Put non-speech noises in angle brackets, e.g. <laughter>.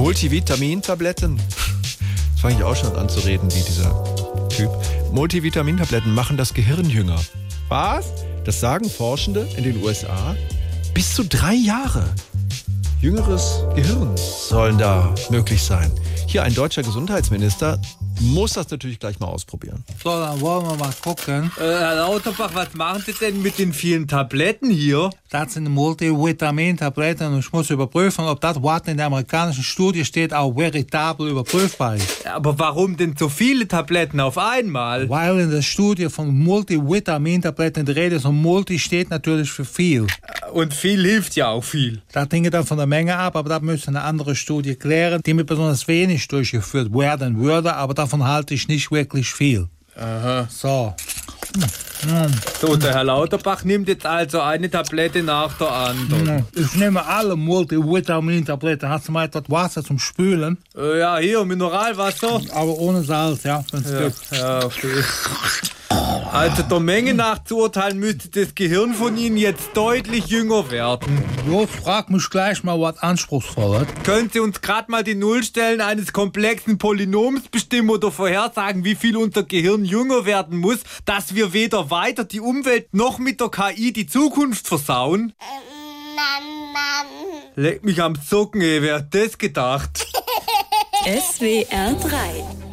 Multivitamintabletten. <laughs> Das fange ich auch schon an zu reden wie dieser Typ. Multivitamintabletten machen das Gehirn jünger. Was? Das sagen Forschende in den USA. Bis zu drei Jahre. Jüngeres Gehirn sollen da möglich sein. Hier ein deutscher Gesundheitsminister muss das natürlich gleich mal ausprobieren. So, dann wollen wir mal gucken. Äh, Herr Lauterbach, was machen Sie denn mit den vielen Tabletten hier? Das sind Multivitamintabletten und ich muss überprüfen, ob das, was in der amerikanischen Studie steht, auch veritabel überprüfbar ist. Aber warum denn so viele Tabletten auf einmal? Weil in der Studie von Multivitamintabletten die Rede ist und Multi steht natürlich für viel. Und viel hilft ja auch viel. Das hängt dann von der Menge ab, aber das müsste eine andere Studie klären, die mit besonders wenig durchgeführt werden würde, aber davon halte ich nicht wirklich viel. Aha. So. So, der Herr Lauterbach nimmt jetzt also eine Tablette nach der anderen. Ich nehme alle Multivitamintabletten. Hast du mal etwas Wasser zum Spülen? Äh, ja, hier, Mineralwasser. Aber ohne Salz, ja, Ja, ja, okay. Also der Menge nach zu urteilen müsste das Gehirn von Ihnen jetzt deutlich jünger werden. Los, frag mich gleich mal was Anspruchsvolles. Können Sie uns gerade mal die Nullstellen eines komplexen Polynoms bestimmen oder vorhersagen, wie viel unser Gehirn jünger werden muss, dass wir weder weiter die Umwelt noch mit der KI die Zukunft versauen? Leck mich am Socken, ey, wer hat das gedacht? SWR 3